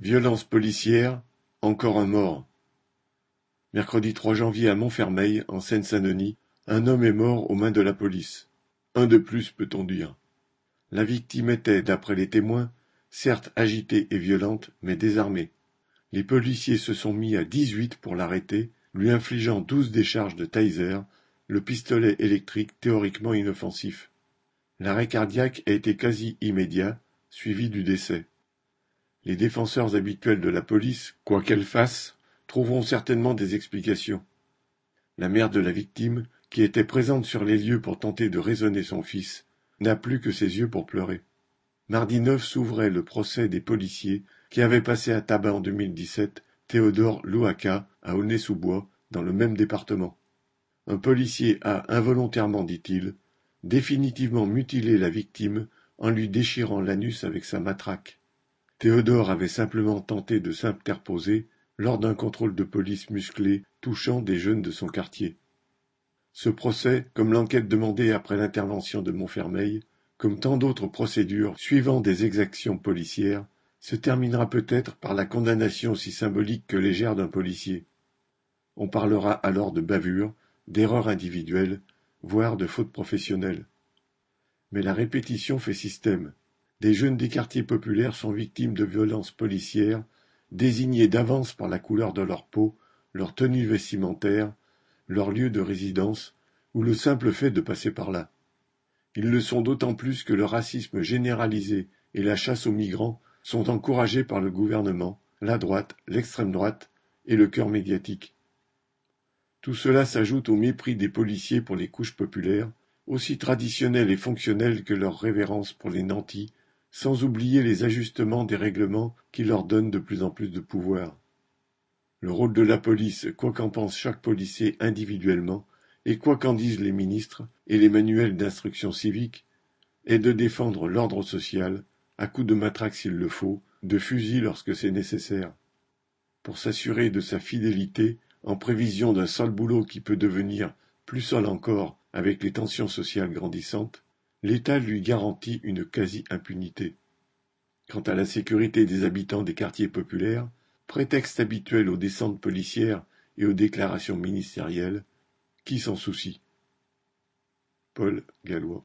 Violence policière, encore un mort. Mercredi 3 janvier à Montfermeil, en Seine-Saint-Denis, un homme est mort aux mains de la police. Un de plus, peut-on dire. La victime était, d'après les témoins, certes agitée et violente, mais désarmée. Les policiers se sont mis à dix-huit pour l'arrêter, lui infligeant douze décharges de taser, le pistolet électrique théoriquement inoffensif. L'arrêt cardiaque a été quasi immédiat, suivi du décès. Les défenseurs habituels de la police, quoi qu'elle fasse, trouveront certainement des explications. La mère de la victime, qui était présente sur les lieux pour tenter de raisonner son fils, n'a plus que ses yeux pour pleurer. Mardi 9 s'ouvrait le procès des policiers qui avaient passé à tabac en 2017 Théodore Louaka à Aulnay-sous-Bois, dans le même département. Un policier a involontairement, dit-il, définitivement mutilé la victime en lui déchirant l'anus avec sa matraque. Théodore avait simplement tenté de s'interposer lors d'un contrôle de police musclé touchant des jeunes de son quartier. Ce procès, comme l'enquête demandée après l'intervention de Montfermeil, comme tant d'autres procédures suivant des exactions policières, se terminera peut-être par la condamnation aussi symbolique que légère d'un policier. On parlera alors de bavure, d'erreur individuelle, voire de faute professionnelle. Mais la répétition fait système. Des jeunes des quartiers populaires sont victimes de violences policières, désignées d'avance par la couleur de leur peau, leur tenue vestimentaire, leur lieu de résidence, ou le simple fait de passer par là. Ils le sont d'autant plus que le racisme généralisé et la chasse aux migrants sont encouragés par le gouvernement, la droite, l'extrême droite et le cœur médiatique. Tout cela s'ajoute au mépris des policiers pour les couches populaires, aussi traditionnelles et fonctionnelles que leur révérence pour les nantis sans oublier les ajustements des règlements qui leur donnent de plus en plus de pouvoir. Le rôle de la police, quoi qu'en pense chaque policier individuellement, et quoi qu'en disent les ministres et les manuels d'instruction civique, est de défendre l'ordre social, à coups de matraque s'il le faut, de fusil lorsque c'est nécessaire. Pour s'assurer de sa fidélité, en prévision d'un sale boulot qui peut devenir plus sale encore avec les tensions sociales grandissantes, L'État lui garantit une quasi-impunité. Quant à la sécurité des habitants des quartiers populaires, prétexte habituel aux descentes policières et aux déclarations ministérielles, qui s'en soucie? Paul Gallois